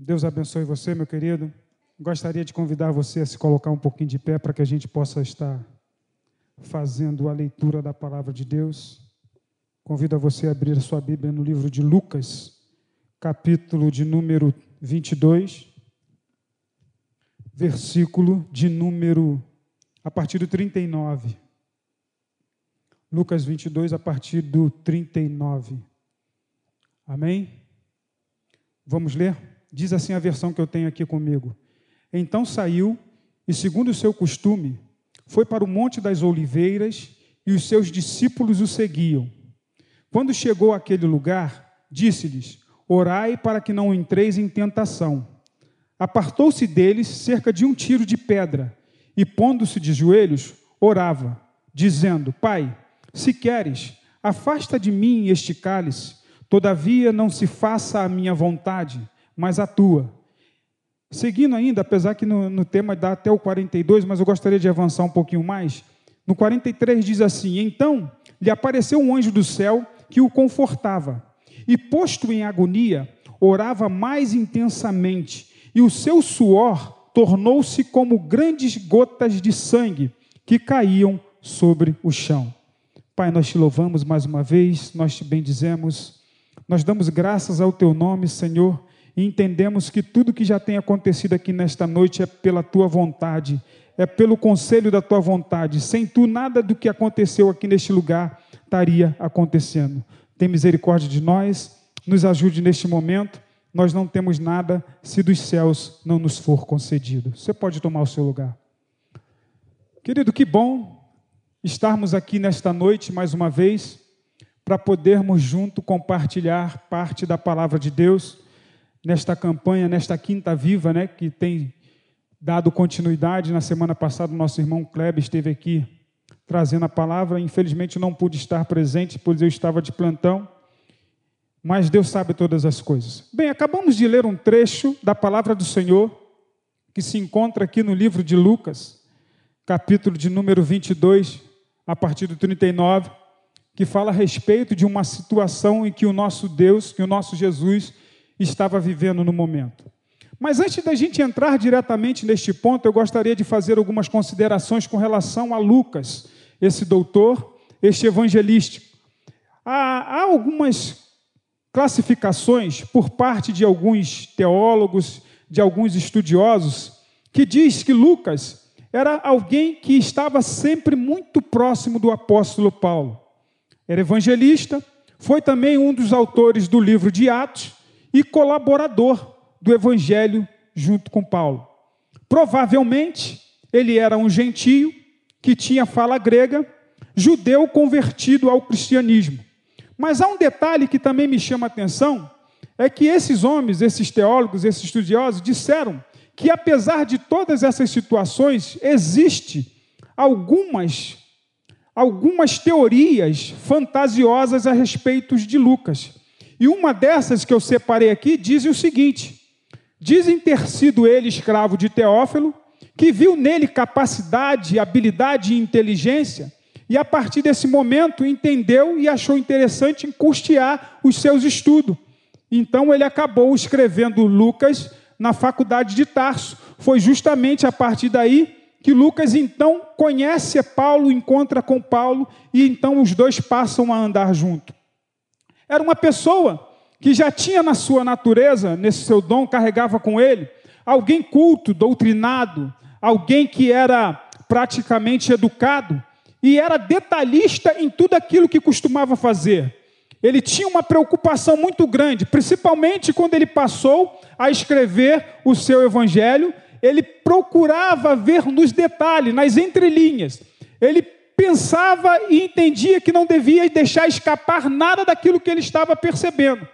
Deus abençoe você, meu querido. Gostaria de convidar você a se colocar um pouquinho de pé para que a gente possa estar fazendo a leitura da palavra de Deus. Convido a você a abrir a sua Bíblia no livro de Lucas, capítulo de número 22, versículo de número a partir do 39. Lucas 22, a partir do 39. Amém? Vamos ler? Diz assim a versão que eu tenho aqui comigo. Então saiu e, segundo o seu costume, foi para o Monte das Oliveiras e os seus discípulos o seguiam. Quando chegou àquele lugar, disse-lhes: Orai para que não entreis em tentação. Apartou-se deles cerca de um tiro de pedra e, pondo-se de joelhos, orava, dizendo: Pai, se queres, afasta de mim este cálice, todavia não se faça a minha vontade, mas a tua. Seguindo ainda, apesar que no, no tema dá até o 42, mas eu gostaria de avançar um pouquinho mais. No 43 diz assim: Então lhe apareceu um anjo do céu que o confortava, e posto em agonia, orava mais intensamente, e o seu suor tornou-se como grandes gotas de sangue que caíam sobre o chão. Pai, nós te louvamos mais uma vez, nós te bendizemos, nós damos graças ao teu nome, Senhor e entendemos que tudo que já tem acontecido aqui nesta noite é pela tua vontade, é pelo conselho da tua vontade. Sem tu, nada do que aconteceu aqui neste lugar estaria acontecendo. Tem misericórdia de nós, nos ajude neste momento. Nós não temos nada se dos céus não nos for concedido. Você pode tomar o seu lugar. Querido, que bom estarmos aqui nesta noite mais uma vez para podermos junto compartilhar parte da palavra de Deus nesta campanha, nesta quinta viva, né, que tem dado continuidade. Na semana passada, nosso irmão Kleber esteve aqui trazendo a palavra. Infelizmente, não pude estar presente, pois eu estava de plantão. Mas Deus sabe todas as coisas. Bem, acabamos de ler um trecho da palavra do Senhor, que se encontra aqui no livro de Lucas, capítulo de número 22, a partir do 39, que fala a respeito de uma situação em que o nosso Deus, que o nosso Jesus, estava vivendo no momento. Mas antes da gente entrar diretamente neste ponto, eu gostaria de fazer algumas considerações com relação a Lucas, esse doutor, este evangelístico. Há, há algumas classificações por parte de alguns teólogos, de alguns estudiosos, que diz que Lucas era alguém que estava sempre muito próximo do apóstolo Paulo. Era evangelista, foi também um dos autores do livro de Atos e colaborador do evangelho junto com Paulo. Provavelmente ele era um gentio que tinha fala grega, judeu convertido ao cristianismo. Mas há um detalhe que também me chama a atenção, é que esses homens, esses teólogos, esses estudiosos disseram que apesar de todas essas situações, existe algumas algumas teorias fantasiosas a respeito de Lucas. E uma dessas que eu separei aqui diz o seguinte: dizem ter sido ele escravo de Teófilo, que viu nele capacidade, habilidade e inteligência, e a partir desse momento entendeu e achou interessante custear os seus estudos. Então ele acabou escrevendo Lucas na faculdade de Tarso. Foi justamente a partir daí que Lucas então conhece Paulo, encontra com Paulo e então os dois passam a andar junto. Era uma pessoa que já tinha na sua natureza, nesse seu dom, carregava com ele, alguém culto, doutrinado, alguém que era praticamente educado e era detalhista em tudo aquilo que costumava fazer. Ele tinha uma preocupação muito grande, principalmente quando ele passou a escrever o seu evangelho, ele procurava ver nos detalhes, nas entrelinhas. Ele pensava e entendia que não devia deixar escapar nada daquilo que ele estava percebendo.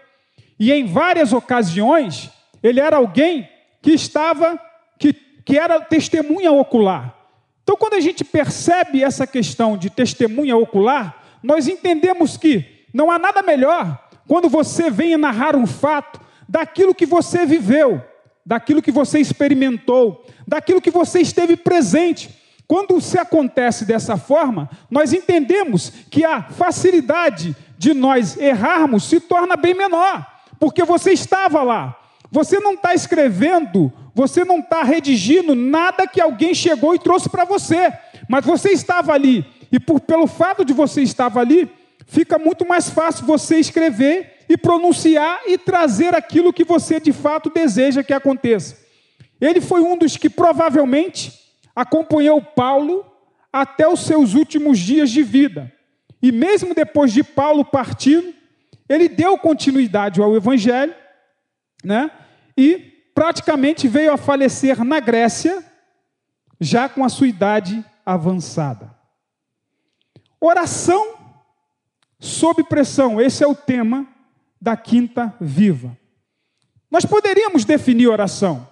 E em várias ocasiões, ele era alguém que estava, que, que era testemunha ocular. Então, quando a gente percebe essa questão de testemunha ocular, nós entendemos que não há nada melhor quando você vem narrar um fato daquilo que você viveu, daquilo que você experimentou, daquilo que você esteve presente. Quando se acontece dessa forma, nós entendemos que a facilidade de nós errarmos se torna bem menor, porque você estava lá, você não está escrevendo, você não está redigindo nada que alguém chegou e trouxe para você, mas você estava ali, e por, pelo fato de você estar ali, fica muito mais fácil você escrever e pronunciar e trazer aquilo que você de fato deseja que aconteça. Ele foi um dos que provavelmente acompanhou Paulo até os seus últimos dias de vida. E mesmo depois de Paulo partir, ele deu continuidade ao evangelho, né? E praticamente veio a falecer na Grécia, já com a sua idade avançada. Oração sob pressão, esse é o tema da quinta viva. Nós poderíamos definir oração.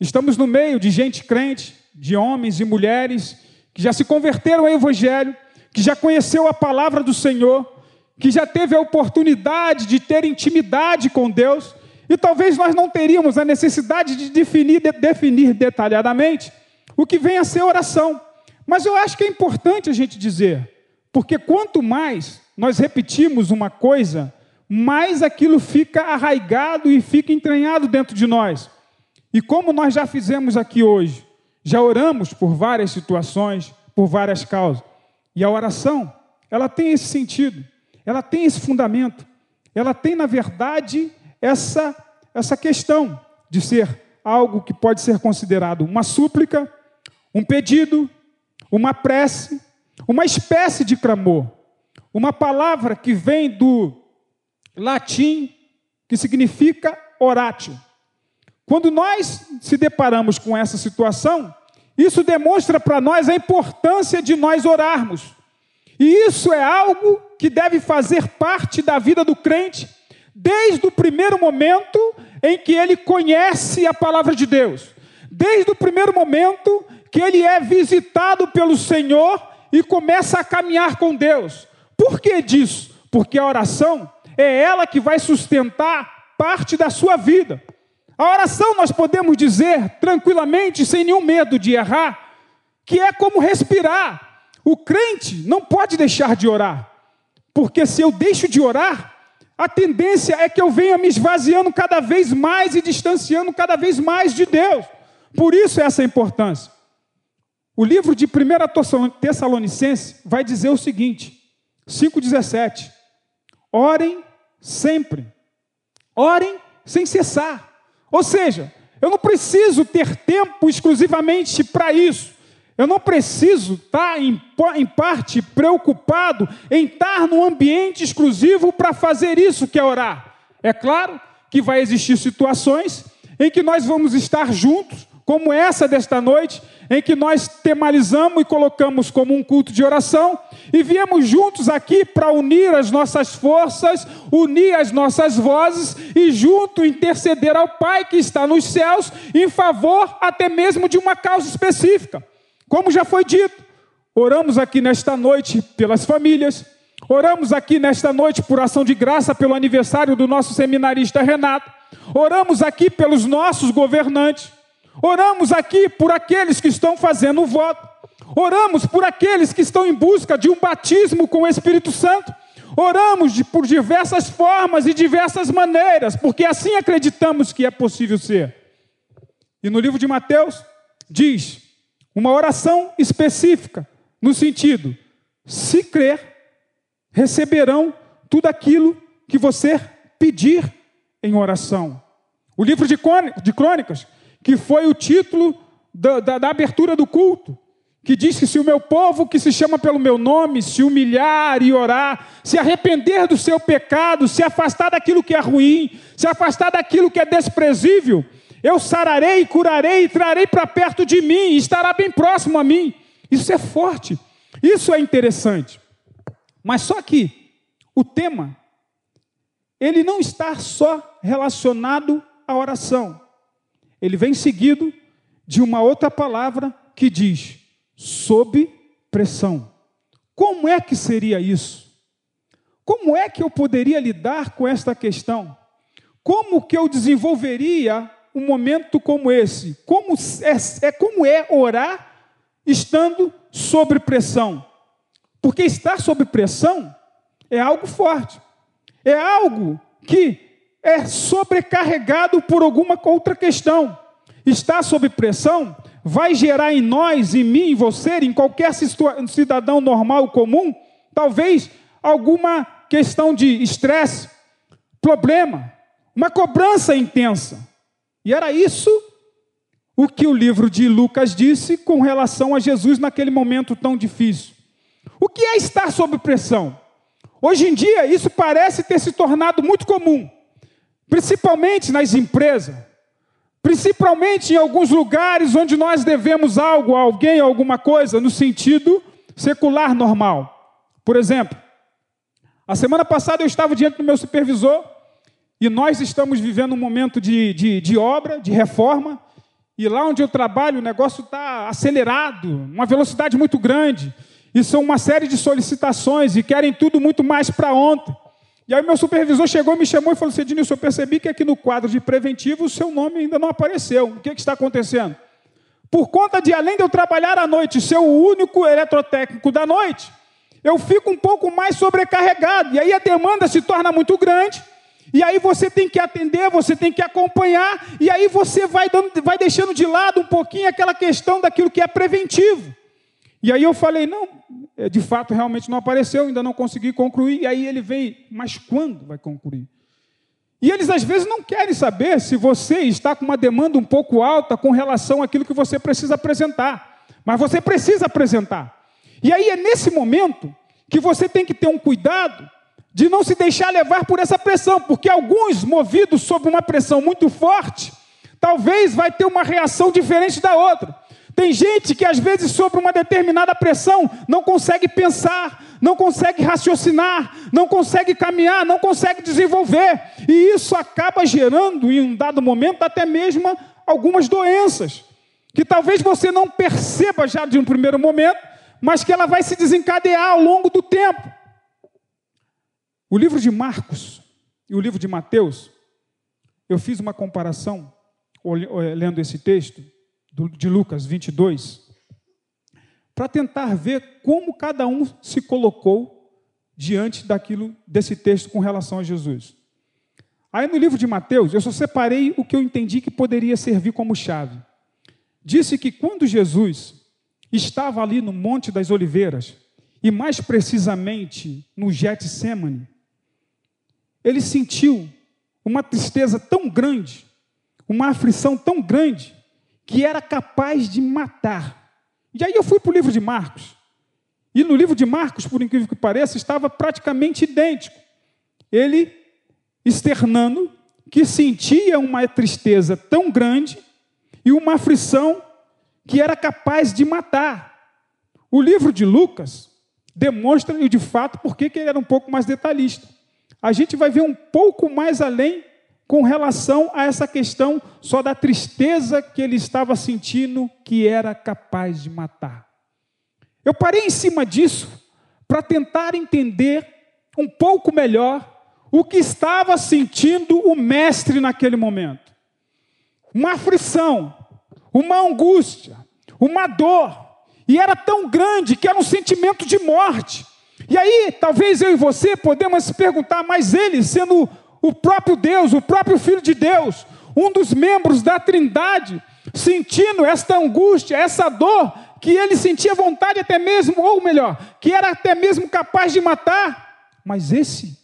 Estamos no meio de gente crente, de homens e mulheres que já se converteram ao Evangelho, que já conheceu a palavra do Senhor, que já teve a oportunidade de ter intimidade com Deus, e talvez nós não teríamos a necessidade de definir, de definir detalhadamente o que vem a ser oração. Mas eu acho que é importante a gente dizer, porque quanto mais nós repetimos uma coisa, mais aquilo fica arraigado e fica entranhado dentro de nós. E como nós já fizemos aqui hoje, já oramos por várias situações, por várias causas. E a oração, ela tem esse sentido, ela tem esse fundamento, ela tem, na verdade, essa, essa questão de ser algo que pode ser considerado uma súplica, um pedido, uma prece, uma espécie de clamor, uma palavra que vem do latim que significa oratio. Quando nós se deparamos com essa situação, isso demonstra para nós a importância de nós orarmos. E isso é algo que deve fazer parte da vida do crente desde o primeiro momento em que ele conhece a palavra de Deus, desde o primeiro momento que ele é visitado pelo Senhor e começa a caminhar com Deus. Por que disso? Porque a oração é ela que vai sustentar parte da sua vida. A oração nós podemos dizer tranquilamente, sem nenhum medo de errar, que é como respirar. O crente não pode deixar de orar, porque se eu deixo de orar, a tendência é que eu venha me esvaziando cada vez mais e distanciando cada vez mais de Deus. Por isso essa importância. O livro de 1 Tessalonicenses vai dizer o seguinte: 5,17. Orem sempre. Orem sem cessar. Ou seja, eu não preciso ter tempo exclusivamente para isso. Eu não preciso estar, em, em parte, preocupado em estar num ambiente exclusivo para fazer isso que é orar. É claro que vai existir situações em que nós vamos estar juntos, como essa desta noite, em que nós temalizamos e colocamos como um culto de oração, e viemos juntos aqui para unir as nossas forças, unir as nossas vozes e junto interceder ao Pai que está nos céus em favor até mesmo de uma causa específica. Como já foi dito, oramos aqui nesta noite pelas famílias, oramos aqui nesta noite por ação de graça pelo aniversário do nosso seminarista Renato, oramos aqui pelos nossos governantes, Oramos aqui por aqueles que estão fazendo o voto. Oramos por aqueles que estão em busca de um batismo com o Espírito Santo. Oramos de, por diversas formas e diversas maneiras, porque assim acreditamos que é possível ser. E no livro de Mateus diz uma oração específica, no sentido: se crer, receberão tudo aquilo que você pedir em oração. O livro de Crônicas que foi o título da, da, da abertura do culto, que diz que se o meu povo, que se chama pelo meu nome, se humilhar e orar, se arrepender do seu pecado, se afastar daquilo que é ruim, se afastar daquilo que é desprezível, eu sararei, curarei e trarei para perto de mim, estará bem próximo a mim. Isso é forte, isso é interessante. Mas só que o tema, ele não está só relacionado à oração ele vem seguido de uma outra palavra que diz sob pressão. Como é que seria isso? Como é que eu poderia lidar com esta questão? Como que eu desenvolveria um momento como esse? Como é, é como é orar estando sob pressão? Porque estar sob pressão é algo forte. É algo que é sobrecarregado por alguma outra questão. Está sob pressão, vai gerar em nós, em mim, em você, em qualquer cidadão normal comum, talvez alguma questão de estresse, problema, uma cobrança intensa. E era isso o que o livro de Lucas disse com relação a Jesus naquele momento tão difícil. O que é estar sob pressão? Hoje em dia, isso parece ter se tornado muito comum, principalmente nas empresas, principalmente em alguns lugares onde nós devemos algo a alguém, alguma coisa, no sentido secular normal. Por exemplo, a semana passada eu estava diante do meu supervisor e nós estamos vivendo um momento de, de, de obra, de reforma, e lá onde eu trabalho o negócio está acelerado, uma velocidade muito grande, e são uma série de solicitações e querem tudo muito mais para ontem. E aí meu supervisor chegou, me chamou e falou assim, eu percebi que aqui no quadro de preventivo o seu nome ainda não apareceu. O que, que está acontecendo? Por conta de, além de eu trabalhar à noite, ser o único eletrotécnico da noite, eu fico um pouco mais sobrecarregado. E aí a demanda se torna muito grande e aí você tem que atender, você tem que acompanhar, e aí você vai, dando, vai deixando de lado um pouquinho aquela questão daquilo que é preventivo. E aí eu falei, não, é, de fato realmente não apareceu, ainda não consegui concluir. E aí ele vem, mas quando vai concluir? E eles às vezes não querem saber se você está com uma demanda um pouco alta com relação àquilo que você precisa apresentar. Mas você precisa apresentar. E aí é nesse momento que você tem que ter um cuidado de não se deixar levar por essa pressão, porque alguns, movidos sob uma pressão muito forte, talvez vai ter uma reação diferente da outra. Tem gente que às vezes sobre uma determinada pressão não consegue pensar, não consegue raciocinar, não consegue caminhar, não consegue desenvolver, e isso acaba gerando em um dado momento até mesmo algumas doenças, que talvez você não perceba já de um primeiro momento, mas que ela vai se desencadear ao longo do tempo. O livro de Marcos e o livro de Mateus, eu fiz uma comparação, lendo esse texto, de Lucas 22, para tentar ver como cada um se colocou diante daquilo, desse texto com relação a Jesus. Aí no livro de Mateus, eu só separei o que eu entendi que poderia servir como chave. Disse que quando Jesus estava ali no Monte das Oliveiras, e mais precisamente no Getsemane, ele sentiu uma tristeza tão grande, uma aflição tão grande, que era capaz de matar. E aí eu fui para o livro de Marcos. E no livro de Marcos, por incrível que pareça, estava praticamente idêntico. Ele externando que sentia uma tristeza tão grande e uma aflição que era capaz de matar. O livro de Lucas demonstra, de fato, por que ele era um pouco mais detalhista a gente vai ver um pouco mais além com relação a essa questão só da tristeza que ele estava sentindo que era capaz de matar. Eu parei em cima disso para tentar entender um pouco melhor o que estava sentindo o mestre naquele momento. Uma aflição, uma angústia, uma dor, e era tão grande que era um sentimento de morte. E aí, talvez eu e você podemos se perguntar, mas ele, sendo o próprio Deus, o próprio Filho de Deus, um dos membros da Trindade, sentindo esta angústia, essa dor, que ele sentia vontade até mesmo, ou melhor, que era até mesmo capaz de matar, mas esse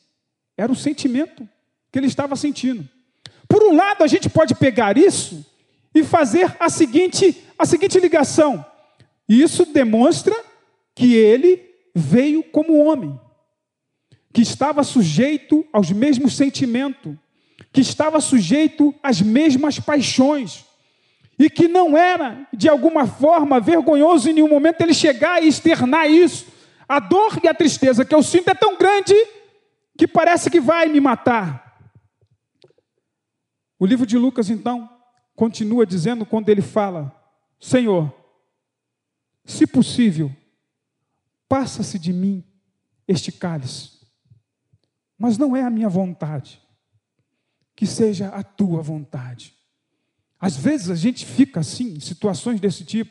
era o sentimento que ele estava sentindo. Por um lado, a gente pode pegar isso e fazer a seguinte, a seguinte ligação. Isso demonstra que ele veio como homem, que estava sujeito aos mesmos sentimentos, que estava sujeito às mesmas paixões, e que não era, de alguma forma, vergonhoso em nenhum momento ele chegar e externar isso. A dor e a tristeza que eu sinto é tão grande que parece que vai me matar. O livro de Lucas, então, continua dizendo quando ele fala: Senhor, se possível, Passa-se de mim este cálice, mas não é a minha vontade, que seja a tua vontade. Às vezes a gente fica assim, em situações desse tipo,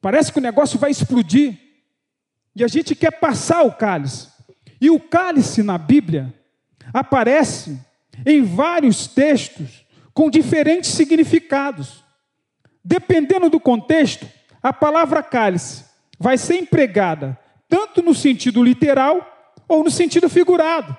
parece que o negócio vai explodir, e a gente quer passar o cálice. E o cálice na Bíblia aparece em vários textos com diferentes significados. Dependendo do contexto, a palavra cálice vai ser empregada tanto no sentido literal ou no sentido figurado.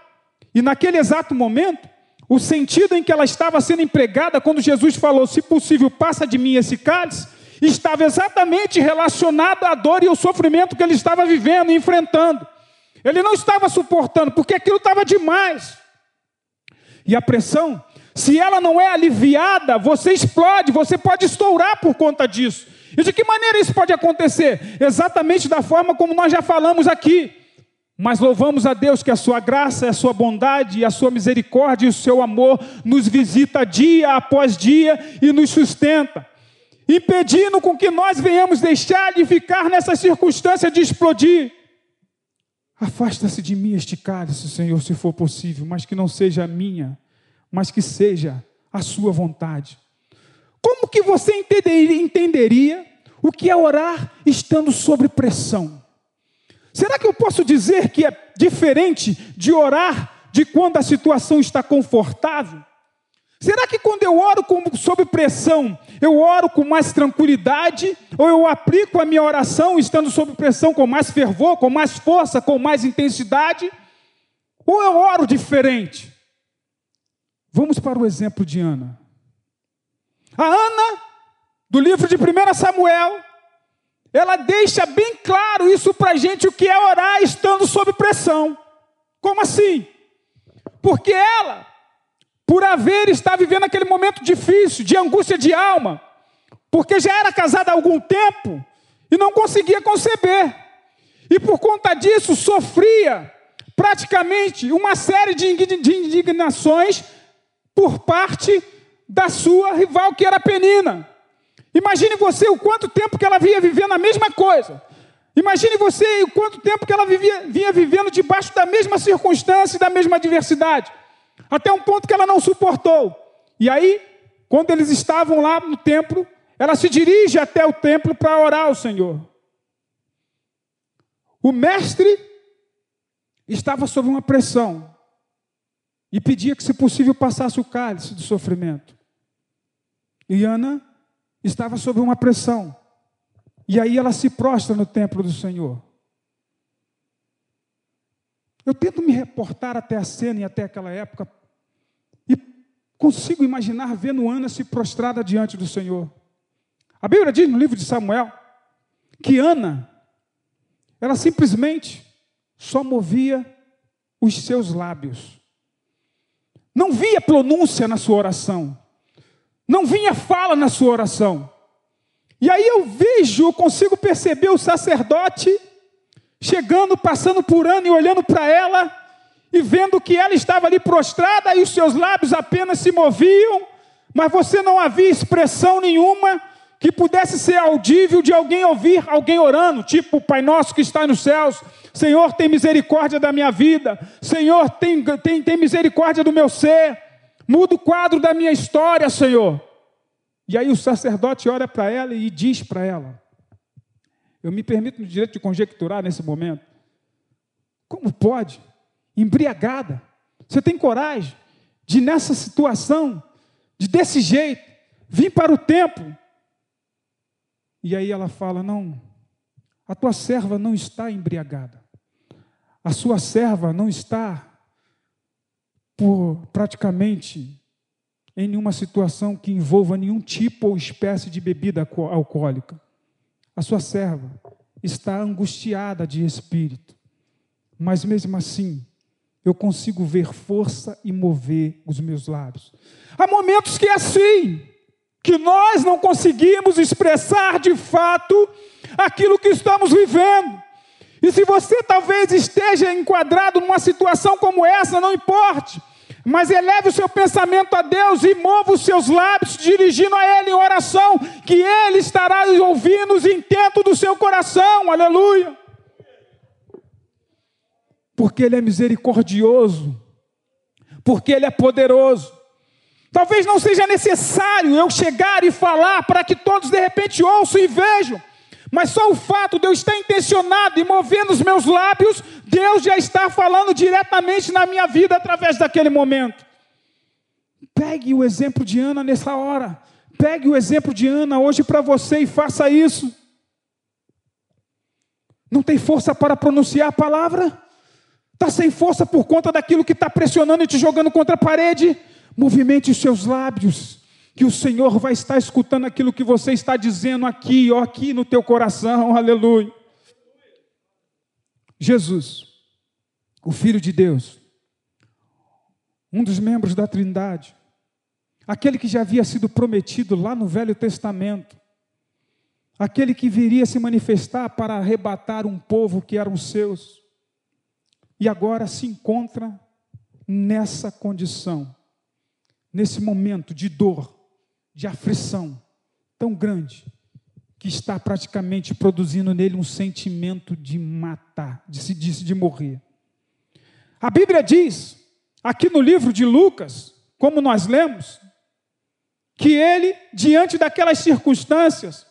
E naquele exato momento, o sentido em que ela estava sendo empregada, quando Jesus falou, se possível, passa de mim esse cálice, estava exatamente relacionado à dor e ao sofrimento que ele estava vivendo e enfrentando. Ele não estava suportando, porque aquilo estava demais. E a pressão, se ela não é aliviada, você explode, você pode estourar por conta disso. E de que maneira isso pode acontecer? Exatamente da forma como nós já falamos aqui. Mas louvamos a Deus que a sua graça, a sua bondade, a sua misericórdia e o seu amor nos visita dia após dia e nos sustenta, impedindo com que nós venhamos deixar de ficar nessa circunstância de explodir. Afasta-se de mim este cálice, Senhor, se for possível, mas que não seja a minha, mas que seja a sua vontade. Como que você entenderia o que é orar estando sob pressão? Será que eu posso dizer que é diferente de orar de quando a situação está confortável? Será que quando eu oro com, sob pressão, eu oro com mais tranquilidade? Ou eu aplico a minha oração estando sob pressão com mais fervor, com mais força, com mais intensidade? Ou eu oro diferente? Vamos para o exemplo de Ana. A Ana, do livro de 1 Samuel, ela deixa bem claro isso para a gente, o que é orar estando sob pressão. Como assim? Porque ela, por haver estar vivendo aquele momento difícil, de angústia de alma, porque já era casada há algum tempo e não conseguia conceber. E por conta disso sofria praticamente uma série de indignações por parte da sua rival, que era Penina. Imagine você o quanto tempo que ela vinha vivendo a mesma coisa. Imagine você o quanto tempo que ela vivia, vinha vivendo debaixo da mesma circunstância e da mesma adversidade. Até um ponto que ela não suportou. E aí, quando eles estavam lá no templo, ela se dirige até o templo para orar ao Senhor. O mestre estava sob uma pressão e pedia que, se possível, passasse o cálice do sofrimento. E Ana estava sob uma pressão. E aí ela se prostra no templo do Senhor. Eu tento me reportar até a cena e até aquela época e consigo imaginar vendo Ana se prostrada diante do Senhor. A Bíblia diz no livro de Samuel que Ana, ela simplesmente só movia os seus lábios. Não via pronúncia na sua oração. Não vinha fala na sua oração. E aí eu vejo, eu consigo perceber o sacerdote chegando, passando por ano e olhando para ela e vendo que ela estava ali prostrada e os seus lábios apenas se moviam, mas você não havia expressão nenhuma que pudesse ser audível de alguém ouvir alguém orando, tipo Pai Nosso que está nos céus, Senhor, tem misericórdia da minha vida, Senhor, tem, tem, tem misericórdia do meu ser. Muda o quadro da minha história, Senhor. E aí o sacerdote olha para ela e diz para ela: Eu me permito no direito de conjecturar nesse momento. Como pode? Embriagada. Você tem coragem de, nessa situação, de desse jeito, vir para o templo? E aí ela fala: Não, a tua serva não está embriagada. A sua serva não está por praticamente em nenhuma situação que envolva nenhum tipo ou espécie de bebida alcoólica. A sua serva está angustiada de espírito, mas mesmo assim, eu consigo ver força e mover os meus lábios. Há momentos que é assim, que nós não conseguimos expressar de fato aquilo que estamos vivendo. E se você talvez esteja enquadrado numa situação como essa, não importe, mas eleve o seu pensamento a Deus e mova os seus lábios, dirigindo a Ele em oração, que Ele estará ouvindo os intentos do seu coração, aleluia. Porque Ele é misericordioso, porque Ele é poderoso. Talvez não seja necessário eu chegar e falar para que todos de repente ouçam e vejam. Mas só o fato de eu estar intencionado e movendo os meus lábios, Deus já está falando diretamente na minha vida através daquele momento. Pegue o exemplo de Ana nessa hora. Pegue o exemplo de Ana hoje para você e faça isso. Não tem força para pronunciar a palavra? Está sem força por conta daquilo que está pressionando e te jogando contra a parede? Movimente os seus lábios, que o Senhor vai estar escutando aquilo que você está dizendo aqui, ó, aqui no teu coração, aleluia. Jesus, o Filho de Deus, um dos membros da Trindade, aquele que já havia sido prometido lá no Velho Testamento, aquele que viria se manifestar para arrebatar um povo que eram seus, e agora se encontra nessa condição, nesse momento de dor, de aflição tão grande, que está praticamente produzindo nele um sentimento de matar, de se de, de morrer. A Bíblia diz, aqui no livro de Lucas, como nós lemos, que ele, diante daquelas circunstâncias,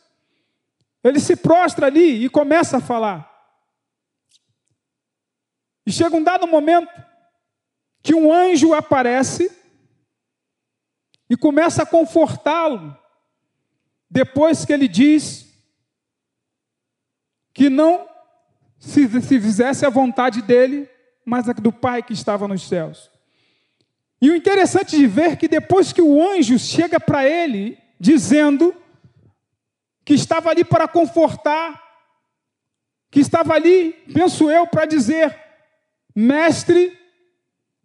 ele se prostra ali e começa a falar. E chega um dado momento que um anjo aparece e começa a confortá-lo, depois que ele diz que não se, se fizesse a vontade dele, mas a do Pai que estava nos céus. E o interessante de ver que depois que o anjo chega para ele, dizendo que estava ali para confortar, que estava ali, penso eu, para dizer: Mestre,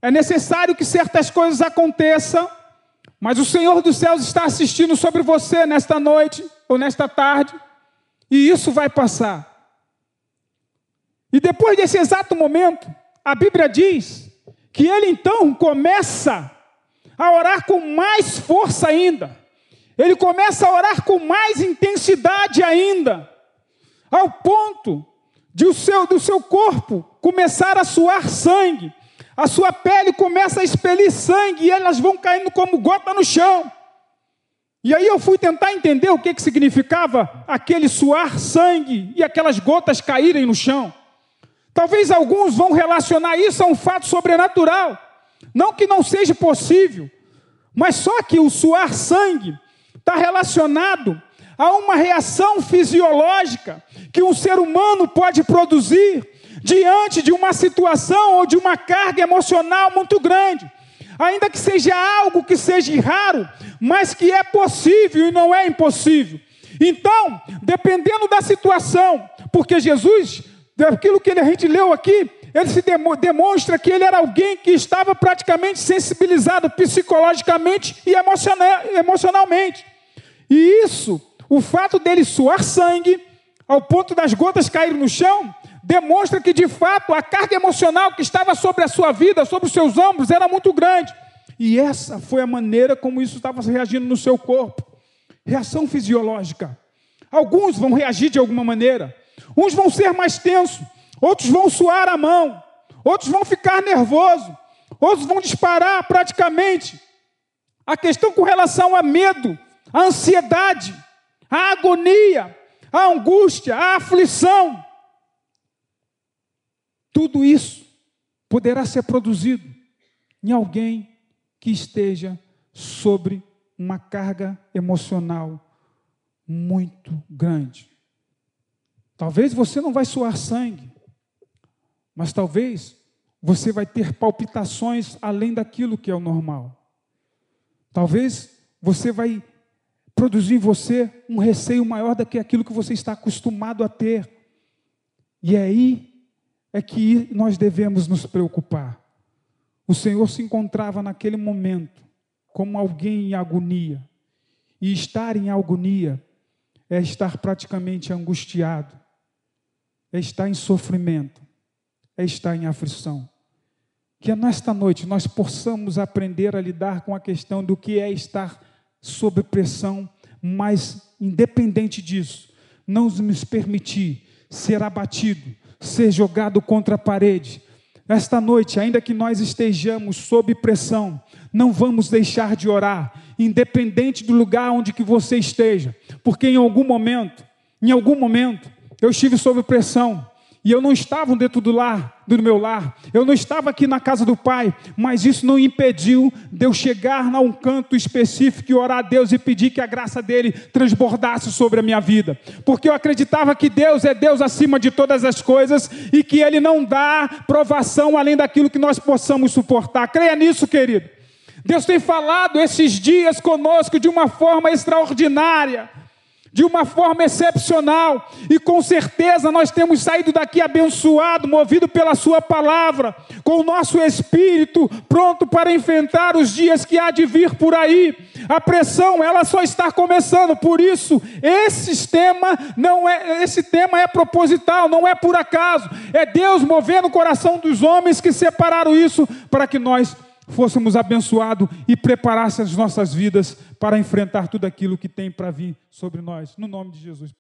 é necessário que certas coisas aconteçam, mas o Senhor dos céus está assistindo sobre você nesta noite ou nesta tarde, e isso vai passar. E depois desse exato momento, a Bíblia diz que ele então começa a orar com mais força ainda. Ele começa a orar com mais intensidade ainda, ao ponto de o seu, do seu corpo começar a suar sangue, a sua pele começa a expelir sangue e elas vão caindo como gota no chão. E aí eu fui tentar entender o que, que significava aquele suar sangue e aquelas gotas caírem no chão. Talvez alguns vão relacionar isso a um fato sobrenatural. Não que não seja possível, mas só que o suar sangue está relacionado a uma reação fisiológica que um ser humano pode produzir diante de uma situação ou de uma carga emocional muito grande. Ainda que seja algo que seja raro, mas que é possível e não é impossível. Então, dependendo da situação, porque Jesus daquilo que a gente leu aqui, ele se demonstra que ele era alguém que estava praticamente sensibilizado psicologicamente e emocionalmente. E isso, o fato dele suar sangue, ao ponto das gotas caírem no chão, demonstra que de fato a carga emocional que estava sobre a sua vida, sobre os seus ombros, era muito grande. E essa foi a maneira como isso estava reagindo no seu corpo. Reação fisiológica. Alguns vão reagir de alguma maneira. Uns vão ser mais tensos, outros vão suar a mão, outros vão ficar nervosos, outros vão disparar praticamente. A questão com relação a medo, a ansiedade, a agonia, a angústia, a aflição, tudo isso poderá ser produzido em alguém que esteja sobre uma carga emocional muito grande. Talvez você não vai suar sangue, mas talvez você vai ter palpitações além daquilo que é o normal. Talvez você vai produzir em você um receio maior do que aquilo que você está acostumado a ter. E aí é que nós devemos nos preocupar. O Senhor se encontrava naquele momento como alguém em agonia. E estar em agonia é estar praticamente angustiado é estar em sofrimento, é estar em aflição. Que nesta noite nós possamos aprender a lidar com a questão do que é estar sob pressão, mas independente disso, não nos permitir ser abatido, ser jogado contra a parede. Esta noite, ainda que nós estejamos sob pressão, não vamos deixar de orar, independente do lugar onde que você esteja, porque em algum momento, em algum momento, eu estive sob pressão e eu não estava dentro do lar, do meu lar, eu não estava aqui na casa do Pai, mas isso não impediu de eu chegar a um canto específico e orar a Deus e pedir que a graça dele transbordasse sobre a minha vida, porque eu acreditava que Deus é Deus acima de todas as coisas e que ele não dá provação além daquilo que nós possamos suportar. Creia nisso, querido. Deus tem falado esses dias conosco de uma forma extraordinária de uma forma excepcional, e com certeza nós temos saído daqui abençoado, movido pela Sua palavra, com o nosso espírito pronto para enfrentar os dias que há de vir por aí. A pressão, ela só está começando, por isso, esse tema não é, esse tema é proposital, não é por acaso, é Deus movendo o coração dos homens que separaram isso para que nós fôssemos abençoados e preparasse as nossas vidas para enfrentar tudo aquilo que tem para vir sobre nós. No nome de Jesus.